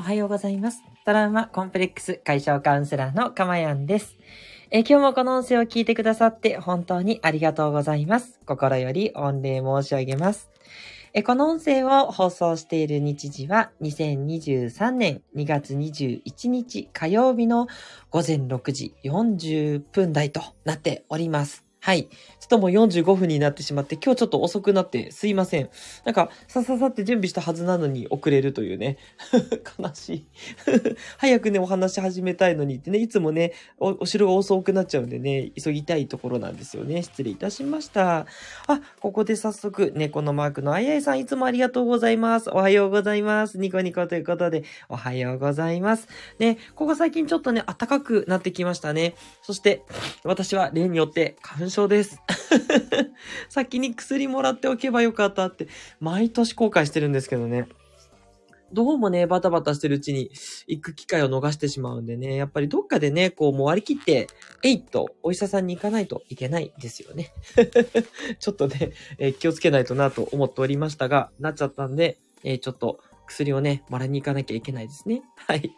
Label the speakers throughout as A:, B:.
A: おはようございます。トラウマコンプレックス解消カウンセラーのかまやんです。え今日もこの音声を聞いてくださって本当にありがとうございます。心より御礼申し上げます。えこの音声を放送している日時は2023年2月21日火曜日の午前6時40分台となっております。はい。ちょっともう45分になってしまって、今日ちょっと遅くなってすいません。なんか、さささって準備したはずなのに遅れるというね。悲しい。早くね、お話し始めたいのにってね、いつもね、お、お城が遅くなっちゃうんでね、急ぎたいところなんですよね。失礼いたしました。あ、ここで早速、猫のマークのあやいさん、いつもありがとうございます。おはようございます。ニコニコということで、おはようございます。ね、ここ最近ちょっとね、暖かくなってきましたね。そして、私は例によって花粉症です。先に薬もらっておけばよかったって、毎年後悔してるんですけどね。どうもね、バタバタしてるうちに行く機会を逃してしまうんでね、やっぱりどっかでね、こうもう割り切って、えいっとお医者さんに行かないといけないですよね。ちょっとね、えー気をつけないとなと思っておりましたが、なっちゃったんで、えーちょっと薬をね、もらいに行かなきゃいけないですね。はい。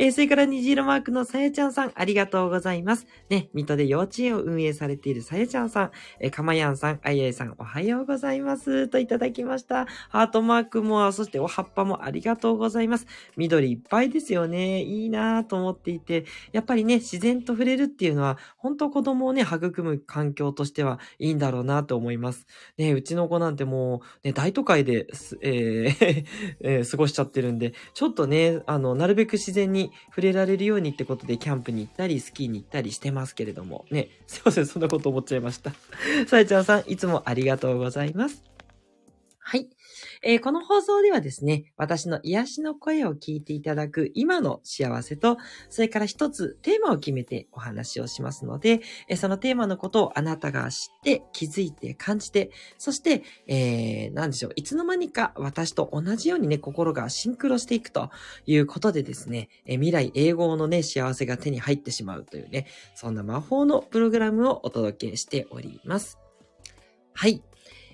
A: えーそれから虹色マークのさやちゃんさん、ありがとうございます。ね、水戸で幼稚園を運営されているさやちゃんさん、えーかまやんさん、あいあいさん、おはようございます。といただきました。ハートマークも、そしてお葉っぱもありがとうございます。緑いっぱいですよね。いいなぁと思っていて、やっぱりね、自然と触れるっていうのは、本当子供をね、育む環境としてはいいんだろうなと思います。ね、うちの子なんてもう、ね、大都会で、えー えー過ごしちゃってるんで、ちょっとね、あの、なるべく自然に触れられるようにってことで、キャンプに行ったり、スキーに行ったりしてますけれども、ね、すいません、そんなこと思っちゃいました。さえちゃんさん、いつもありがとうございます。はい。えーこの放送ではですね、私の癒しの声を聞いていただく今の幸せと、それから一つテーマを決めてお話をしますので、えーそのテーマのことをあなたが知って、気づいて、感じて、そして、えー、なんでしょう、いつの間にか私と同じようにね、心がシンクロしていくということでですね、えー未来永劫のね、幸せが手に入ってしまうというね、そんな魔法のプログラムをお届けしております。はい。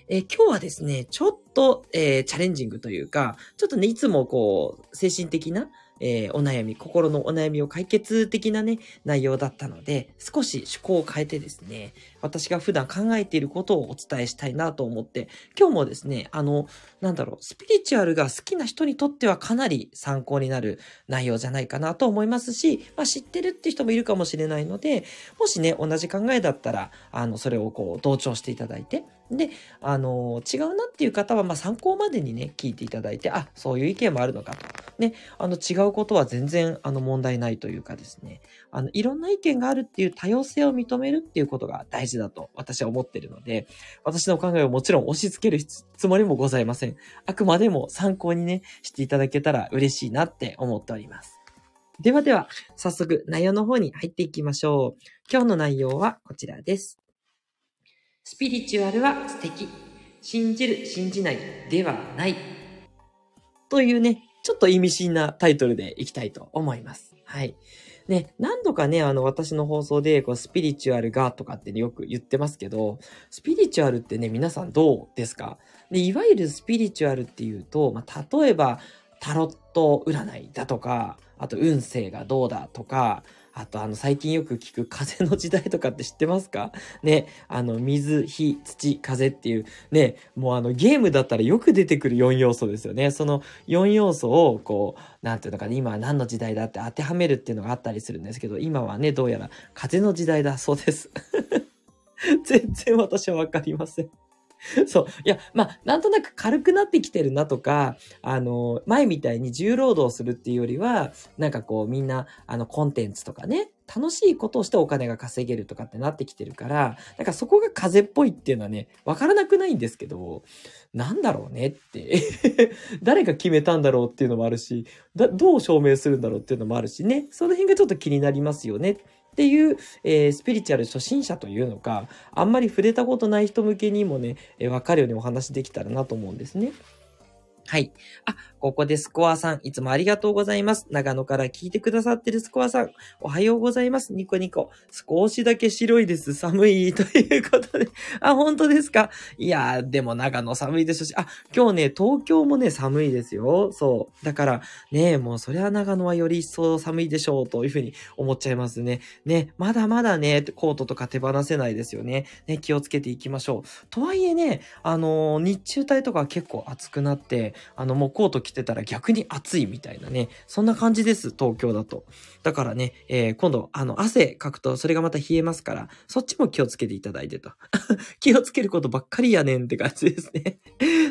A: えー今日はですね、ちょっと、えーチャレンジングというか、ちょっとね、いつもこう、精神的な、えーお悩み、心のお悩みを解決的なね、内容だったので、少し趣向を変えてですね、私が普段考えていることをお伝えしたいなと思って、今日もですね、あの、なんだろう、スピリチュアルが好きな人にとってはかなり参考になる内容じゃないかなと思いますし、まあ、知ってるって人もいるかもしれないので、もしね、同じ考えだったら、あの、それをこう、同調していただいて、で、あの、違うなっていう方は、まあ、参考までにね、聞いていただいて、あ、そういう意見もあるのかと。ね、あの、違うことは全然、あの、問題ないというかですね、あの、いろんな意見があるっていう多様性を認めるっていうことが大事だと私は思っているので、私の考えをもちろん押し付けるつつもりもございません。あくまでも参考にね、していただけたら嬉しいなって思っております。ではでは、早速内容の方に入っていきましょう。今日の内容はこちらです。スピリチュアルは素敵。信じる、信じないではない。というね、ちょっと意味深なタイトルでいきたいと思います。はい。ね、何度かね、あの、私の放送で、こう、スピリチュアルがとかってねよく言ってますけど、スピリチュアルってね、皆さんどうですか？でいわゆるスピリチュアルっていうと、まあ、例えば、タロット占いだとか、あと運勢がどうだとか、あとあの最近よく聞く 風の時代とかって知ってますか？ね、あの水、火、土、風っていうね、もうあのゲームだったらよく出てくる4要素ですよね。その4要素をこう、なんていうのかな、今は何の時代だって当てはめるっていうのがあったりするんですけど、今はね、どうやら風の時代だそうです。全然私はわかりません。そう。いや、まあ、なんとなく軽くなってきてるなとか、あの、前みたいに重労働するっていうよりは、なんかこう、みんな、あの、コンテンツとかね、楽しいことをしてお金が稼げるとかってなってきてるから、なんかそこが風っぽいっていうのはね、わからなくないんですけど、なんだろうねって。誰が決めたんだろうっていうのもあるし、だどう証明するんだろうっていうのもあるしね、その辺がちょっと気になりますよねっていう、えースピリチュアル初心者というのか、あんまり触れたことない人向けにもね、えーわかるようにお話できたらなと思うんですね。はい。あ、ここでスコアさん、いつもありがとうございます。長野から聞いてくださってるスコアさん、おはようございます。ニコニコ。少しだけ白いです。寒い。ということで。あ、本当ですか？いやー、でも長野寒いですし、あ、今日ね、東京もね、寒いですよ。そう。だから、ね、もうそりゃ長野はより一層寒いでしょう、というふうに思っちゃいますね。ね、まだまだね、コートとか手放せないですよね。ね、気をつけていきましょう。とはいえね、あのー、日中帯とか結構暑くなって、あの、もうコート着てたら逆に暑いみたいなね、そんな感じです、東京だと。だからね、えー、今度、あの、汗かくとそれがまた冷えますから、そっちも気をつけていただいてと。気をつけることばっかりやねんって感じですね。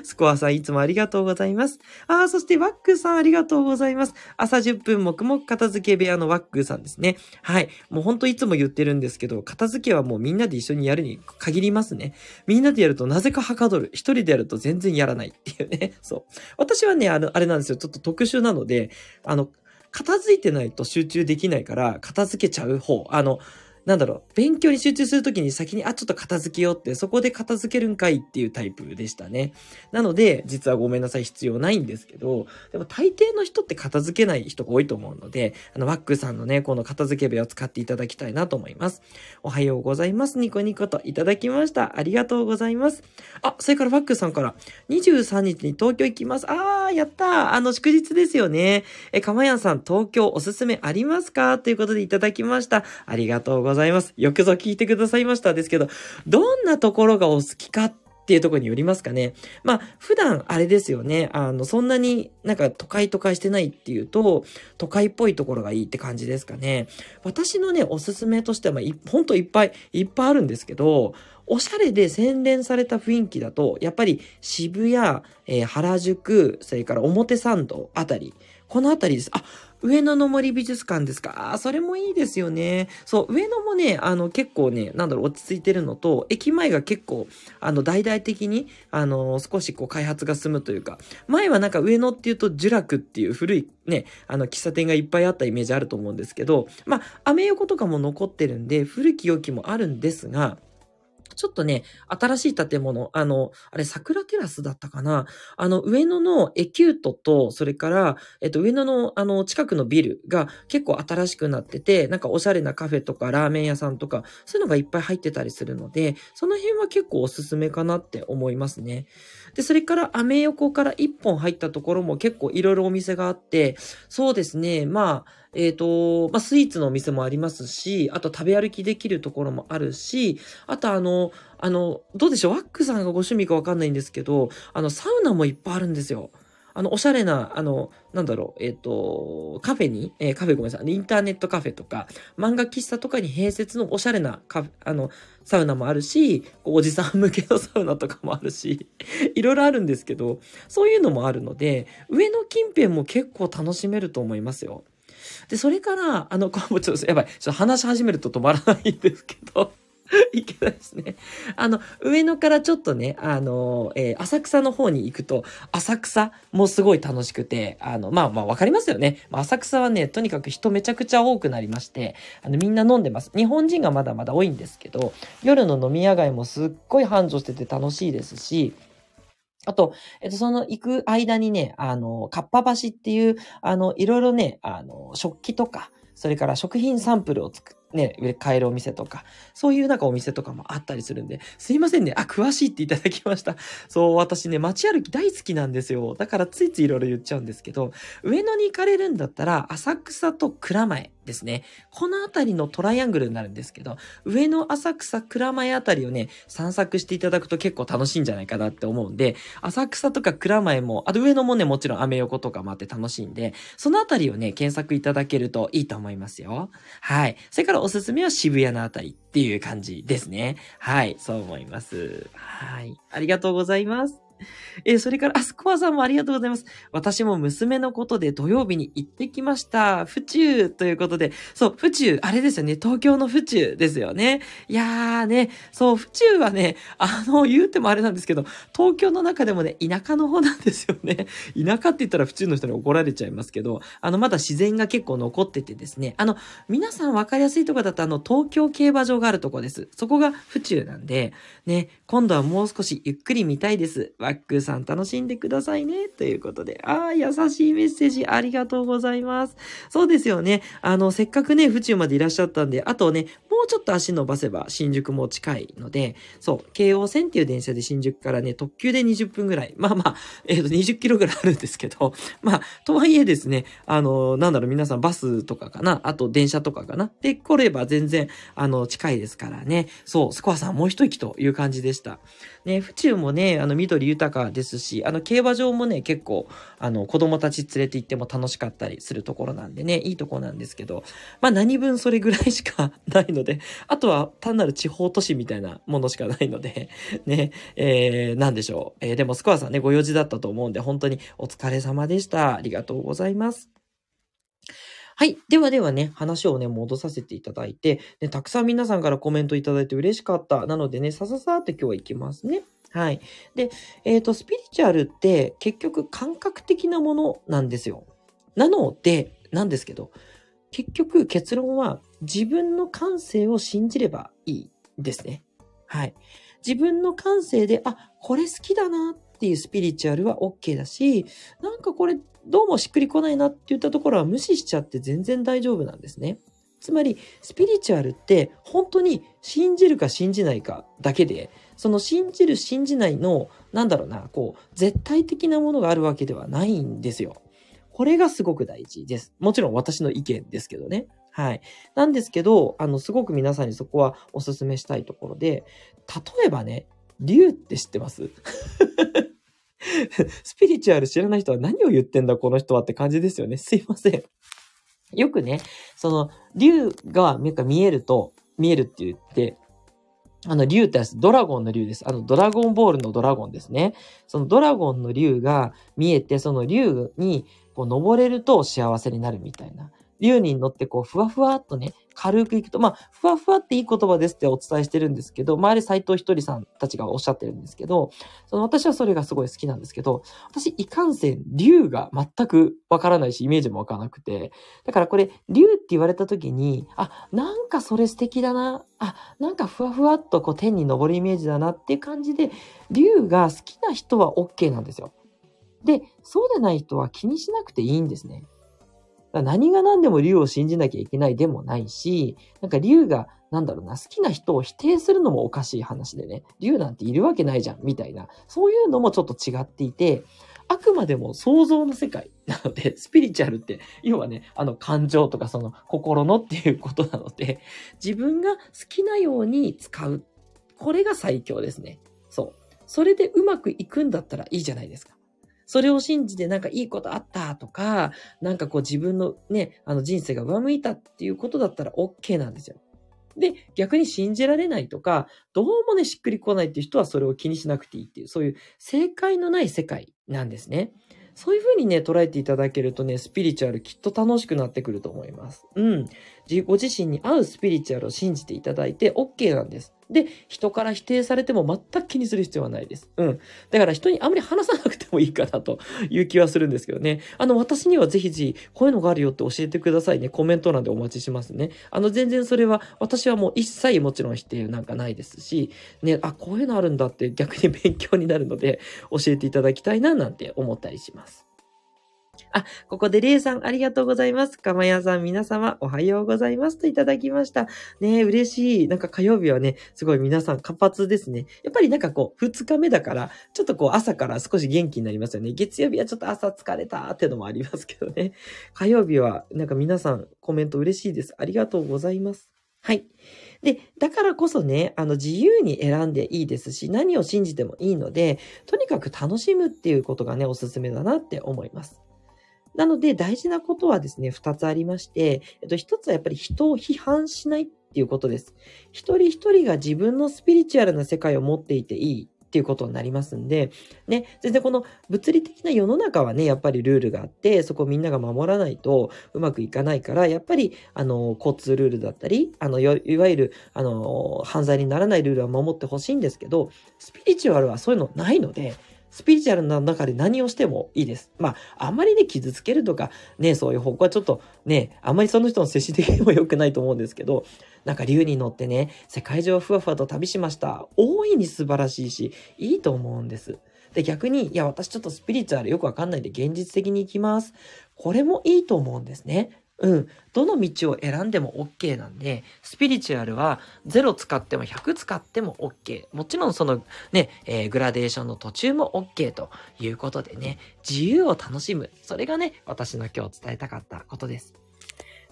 A: スコアさんいつもありがとうございます。ああ、そしてワックさんありがとうございます。朝10分黙々片付け部屋のワックさんですね。はい。もうほんといつも言ってるんですけど、片付けはもうみんなで一緒にやるに限りますね。みんなでやるとなぜかはかどる。一人でやると全然やらないっていうね。そう。私はね、あの、あれなんですよ。ちょっと特殊なので、あの、片付いてないと集中できないから、片付けちゃう方。あの、なんだろう、勉強に集中するときに先に、あ、ちょっと片付けようって、そこで片付けるんかいっていうタイプでしたね。なので、実はごめんなさい、必要ないんですけど、でも大抵の人って片付けない人が多いと思うので、あの、ワックさんのね、この片付け部屋を使っていただきたいなと思います。おはようございます。ニコニコといただきました。ありがとうございます。あ、それからワックさんから、23日に東京行きます。あー、やったー。あの、祝日ですよね。え、かまやんさん、東京おすすめありますか？ということでいただきました。ありがとうございます。ございますよくぞ聞いてくださいましたですけど、どんなところがお好きかっていうとこによりますかね。まあ、普段あれですよね。あの、そんなになんか都会都会してないっていうと、都会っぽいところがいいって感じですかね。私のね、おすすめとしては、まあ、ほんといっぱいいっぱいあるんですけど、おしゃれで洗練された雰囲気だと、やっぱり渋谷、えー、原宿、それから表参道あたり、このあたりです。あ、上野の森美術館ですか？あ、それもいいですよね。そう、上野もね、あの、結構ね、なんだろう、落ち着いてるのと、駅前が結構、あの、大々的に、あの、少しこう、開発が進むというか、前はなんか上野っていうと、呪楽っていう古いね、あの、喫茶店がいっぱいあったイメージあると思うんですけど、まあ、アメ横とかも残ってるんで、古き良きもあるんですが、ちょっとね、新しい建物、あの、あれ、桜テラスだったかな？あの、上野のエキュートと、それから、えっと、上野の、あの、近くのビルが結構新しくなってて、なんかおしゃれなカフェとかラーメン屋さんとか、そういうのがいっぱい入ってたりするので、その辺は結構おすすめかなって思いますね。で、それからアメ横から一本入ったところも結構いろいろお店があって、そうですね、まあ、えっ、ー、と、まあ、スイーツのお店もありますし、あと食べ歩きできるところもあるし、あとあの、あの、どうでしょう？ワックさんがご趣味かわかんないんですけど、あの、サウナもいっぱいあるんですよ。あの、おしゃれな、あの、なんだろう、えっ、ー、と、カフェに、えー、カフェごめんなさい、インターネットカフェとか、漫画喫茶とかに併設のおしゃれなカフェ、あの、サウナもあるし、おじさん向けのサウナとかもあるし、いろいろあるんですけど、そういうのもあるので、上の近辺も結構楽しめると思いますよ。で、それから、あの、これもちょっと、やばい、ちょっと話し始めると止まらないんですけど、いけないですね。あの、上野からちょっとね、あの、えー、浅草の方に行くと、浅草もすごい楽しくて、あの、まあまあわかりますよね。浅草はね、とにかく人めちゃくちゃ多くなりまして、あの、みんな飲んでます。日本人がまだまだ多いんですけど、夜の飲み屋街もすっごい繁盛してて楽しいですし、あと、えっと、その行く間にね、あの、かっぱ橋っていう、あの、いろいろね、あの、食器とか、それから食品サンプルを作ってね、買えるお店とか、そういうなんかお店とかもあったりするんで、すいませんね。あ、詳しいっていただきました。そう、私ね、街歩き大好きなんですよ。だからついついいろいろ言っちゃうんですけど、上野に行かれるんだったら、浅草と蔵前ですね。この辺りのトライアングルになるんですけど、上野浅草蔵前あたりをね、散策していただくと結構楽しいんじゃないかなって思うんで、浅草とか蔵前も、あと上野もね、もちろんアメ横とかもあって楽しいんで、そのあたりをね、検索いただけるといいと思いますよ。はい。それからおすすめは渋谷のあたりっていう感じですね。はい、そう思います。はい。ありがとうございます。えー、それから、あ、スコアさんもありがとうございます。私も娘のことで土曜日に行ってきました。府中ということで、そう、府中、あれですよね、東京の府中ですよね。いやーね、そう、府中はね、あの、言うてもあれなんですけど、東京の中でもね、田舎の方なんですよね。田舎って言ったら府中の人に怒られちゃいますけど、あの、まだ自然が結構残っててですね、あの、皆さん分かりやすいとこだと、あの、東京競馬場があるとこです。そこが府中なんで、ね、今度はもう少しゆっくり見たいです。わックさん楽しんでくださいね。ということで。ああ、優しいメッセージありがとうございます。そうですよね。あの、せっかくね、府中までいらっしゃったんで、あとね、うちょっと足伸ばせば新宿も近いので、そう、京王線っていう電車で新宿からね、特急で20分ぐらい。まあまあ、えっ、ー、と、20キロぐらいあるんですけど、まあ、とはいえですね、あの、なんだろう、皆さんバスとかかな、あと電車とかかな。で、来れば全然、あの、近いですからね。そう、スコアさんもう一息という感じでした。ね、府中もね、あの、緑豊かですし、あの、競馬場もね、結構、あの、子供たち連れて行っても楽しかったりするところなんでね、いいとこなんですけど、まあ何分それぐらいしかないので、あとは単なる地方都市みたいなものしかないので、ね、えー、なんでしょう。えー、でもスコアさんね、ご用事だったと思うんで、本当にお疲れ様でした。ありがとうございます。はい。ではではね、話をね、戻させていただいて、ね、たくさん皆さんからコメントいただいて嬉しかった。なのでね、さささって今日は行きますね。はい。で、えっ、ー、と、スピリチュアルって結局感覚的なものなんですよ。なので、なんですけど、結局結論は自分の感性を信じればいいですね。はい。自分の感性で、あ、これ好きだなっていうスピリチュアルは OK だし、なんかこれどうもしっくりこないなって言ったところは無視しちゃって全然大丈夫なんですね。つまり、スピリチュアルって本当に信じるか信じないかだけで、その信じる信じないの、なんだろうな、こう、絶対的なものがあるわけではないんですよ。これがすごく大事です。もちろん私の意見ですけどね。はい。なんですけど、あの、すごく皆さんにそこはお勧めしたいところで、例えばね、竜って知ってます？スピリチュアル知らない人は何を言ってんだこの人はって感じですよね。すいません。よくね、その、竜が見えると、見えるって言って、あの、竜ってドラゴンの竜です。あの、ドラゴンボールのドラゴンですね。そのドラゴンの竜が見えて、その竜にこう登れると幸せになるみたいな。竜に乗ってこう、ふわふわっとね、軽くいくと、まあ、ふわふわっていい言葉ですってお伝えしてるんですけど、周り斎藤ひとりさんたちがおっしゃってるんですけど、その私はそれがすごい好きなんですけど、私、いかんせん、竜が全くわからないし、イメージもわからなくて、だからこれ、竜って言われた時に、あ、なんかそれ素敵だな、あ、なんかふわふわっとこう天に昇るイメージだなっていう感じで、竜が好きな人は OK なんですよ。で、そうでない人は気にしなくていいんですね。何が何でも竜を信じなきゃいけないでもないし、なんか竜が、なんだろうな、好きな人を否定するのもおかしい話でね、竜なんているわけないじゃん、みたいな、そういうのもちょっと違っていて、あくまでも想像の世界なので、スピリチュアルって、要はね、あの感情とかその心のっていうことなので、自分が好きなように使う。これが最強ですね。そう。それでうまくいくんだったらいいじゃないですか。それを信じてなんかいいことあったとか、なんかこう自分のね、あの人生が上向いたっていうことだったら OK なんですよ。で、逆に信じられないとか、どうもね、しっくりこないっていう人はそれを気にしなくていいっていう、そういう正解のない世界なんですね。そういうふうにね、捉えていただけるとね、スピリチュアルきっと楽しくなってくると思います。うん。ご自身に合うスピリチュアルを信じていただいて OK なんです。で、人から否定されても全く気にする必要はないです。うん。だから人にあんまり話さなくてもいいかなという気はするんですけどね。あの、私にはぜひぜひ、こういうのがあるよって教えてくださいね。コメント欄でお待ちしますね。あの、全然それは、私はもう一切もちろん否定なんかないですし、ね、あ、こういうのあるんだって逆に勉強になるので、教えていただきたいななんて思ったりします。あ、ここでレイさんありがとうございます。かまやさん皆様おはようございますといただきました。ねえ、嬉しい。なんか火曜日はね、すごい皆さん活発ですね。やっぱりなんかこう、二日目だから、ちょっとこう朝から少し元気になりますよね。月曜日はちょっと朝疲れたってのもありますけどね。火曜日はなんか皆さんコメント嬉しいです。ありがとうございます。はい。で、だからこそね、あの自由に選んでいいですし、何を信じてもいいので、とにかく楽しむっていうことがね、おすすめだなって思います。なので大事なことはですね、二つありまして、えっと、一つはやっぱり人を批判しないっていうことです。一人一人が自分のスピリチュアルな世界を持っていていいっていうことになりますんで、ね、全然この物理的な世の中はね、やっぱりルールがあって、そこみんなが守らないとうまくいかないから、やっぱり、あの、交通ルールだったり、あの、いわゆる、あの、犯罪にならないルールは守ってほしいんですけど、スピリチュアルはそういうのないので、スピリチュアルな中で何をしてもいいです。まあ、あんまりね、傷つけるとか、ね、そういう方向はちょっとね、あんまりその人の接し的にも良くないと思うんですけど、なんか竜に乗ってね、世界中をふわふわと旅しました。大いに素晴らしいし、いいと思うんです。で、逆に、いや、私ちょっとスピリチュアルよくわかんないで現実的に行きます。これもいいと思うんですね。うん。どの道を選んでも OK なんで、スピリチュアルは0使っても100使っても OK。もちろんそのね、えー、グラデーションの途中も OK ということでね、自由を楽しむ。それがね、私の今日伝えたかったことです。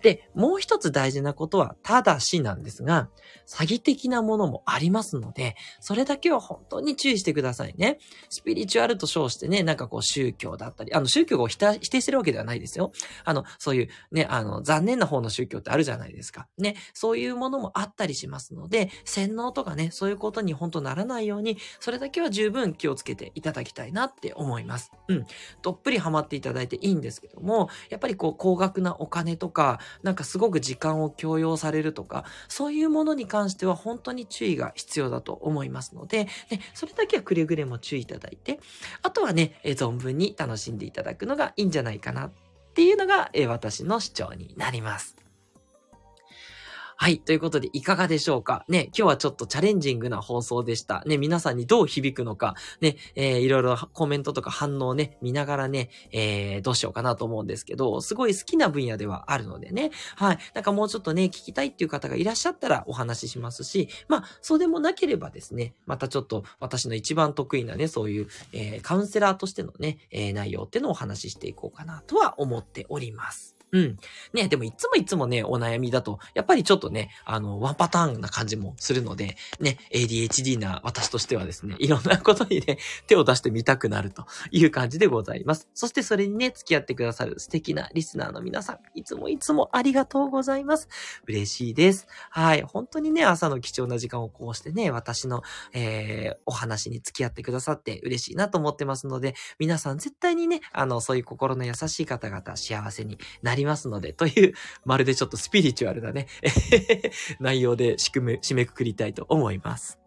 A: で、もう一つ大事なことは、ただしなんですが、詐欺的なものもありますので、それだけは本当に注意してくださいね。スピリチュアルと称してね、なんかこう宗教だったり、あの宗教を否定してるわけではないですよ。あの、そういうね、あの、残念な方の宗教ってあるじゃないですか。ね、そういうものもあったりしますので、洗脳とかね、そういうことに本当ならないように、それだけは十分気をつけていただきたいなって思います。うん。どっぷりハマっていただいていいんですけども、やっぱりこう、高額なお金とか、なんかすごく時間を強要されるとか、そういうものに関しては本当に注意が必要だと思いますので、ね、それだけはくれぐれも注意いただいて、あとはね、え存分に楽しんでいただくのがいいんじゃないかなっていうのが、え私の主張になります。はい。ということで、いかがでしょうか？ね、今日はちょっとチャレンジングな放送でした。ね、皆さんにどう響くのか、ね、えー、いろいろコメントとか反応ね、見ながらね、えー、どうしようかなと思うんですけど、すごい好きな分野ではあるのでね、はい。なんかもうちょっとね、聞きたいっていう方がいらっしゃったらお話ししますし、まあ、そうでもなければですね、またちょっと私の一番得意なね、そういう、えー、カウンセラーとしてのね、えー、内容っていうのをお話ししていこうかなとは思っております。うん。ね、でもいつもいつもね、お悩みだと、やっぱりちょっとね、あの、ワンパターンな感じもするので、ね、ADHD な私としてはですね、いろんなことにね、手を出してみたくなるという感じでございます。そしてそれにね、付き合ってくださる素敵なリスナーの皆さん、いつもいつもありがとうございます。嬉しいです。はい。本当にね、朝の貴重な時間をこうしてね、私の、えー、お話に付き合ってくださって嬉しいなと思ってますので、皆さん絶対にね、あの、そういう心の優しい方々、幸せになりりますので、という、まるでちょっとスピリチュアルなね 内容で締めくくりたいと思います。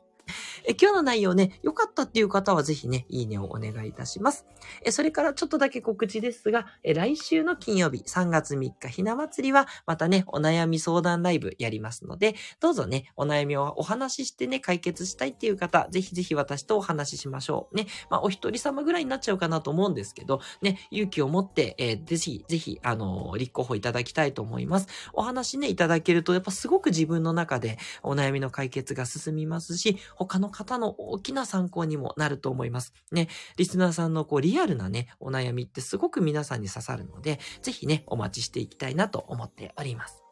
A: え今日の内容ね、良かったっていう方はぜひね、いいねをお願いいたします。えそれからちょっとだけ告知ですが、え来週の金曜日3月3日ひな祭りはまたね、お悩み相談ライブやりますので、どうぞね、お悩みをお話ししてね、解決したいっていう方、ぜひぜひ私とお話ししましょう。ね、まあお一人様ぐらいになっちゃうかなと思うんですけど、ね、勇気を持って、えー、ぜひ、ぜひ、あのー、立候補いただきたいと思います。お話ね、いただけると、やっぱすごく自分の中でお悩みの解決が進みますし、他の方の大きな参考にもなると思います。ね、リスナーさんのこうリアルなね、お悩みってすごく皆さんに刺さるので、ぜひね、お待ちしていきたいなと思っております。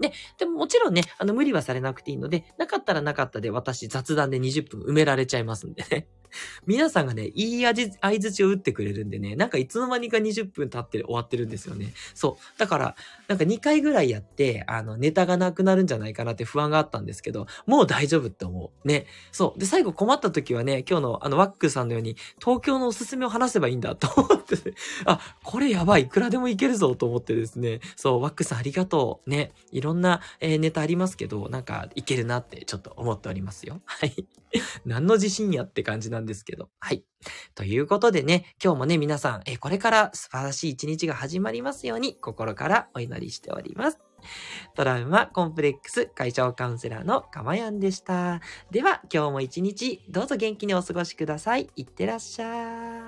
A: で、でももちろんね、あの無理はされなくていいので、なかったらなかったで私雑談で20分埋められちゃいますんでね。皆さんがね、いい味、合図を打ってくれるんでね、なんかいつの間にか20分経って終わってるんですよね。そう。だから、なんか2回ぐらいやって、あの、ネタがなくなるんじゃないかなって不安があったんですけど、もう大丈夫って思う。ね。そう。で、最後困った時はね、今日のあの、ワックさんのように、東京のおすすめを話せばいいんだと思って、あ、これやばい。いくらでもいけるぞと思ってですね。そう、ワックさんありがとう。ね。いろんな、えー、ネタありますけど、なんかいけるなってちょっと思っておりますよ。はい。何の自信やって感じなんですけど。はい。ということでね、今日もね、皆さん、えこれから素晴らしい一日が始まりますように、心からお祈りしております。トラウマコンプレックス解消カウンセラーのかまやんでした。では、今日も一日、どうぞ元気にお過ごしください。いってらっしゃい。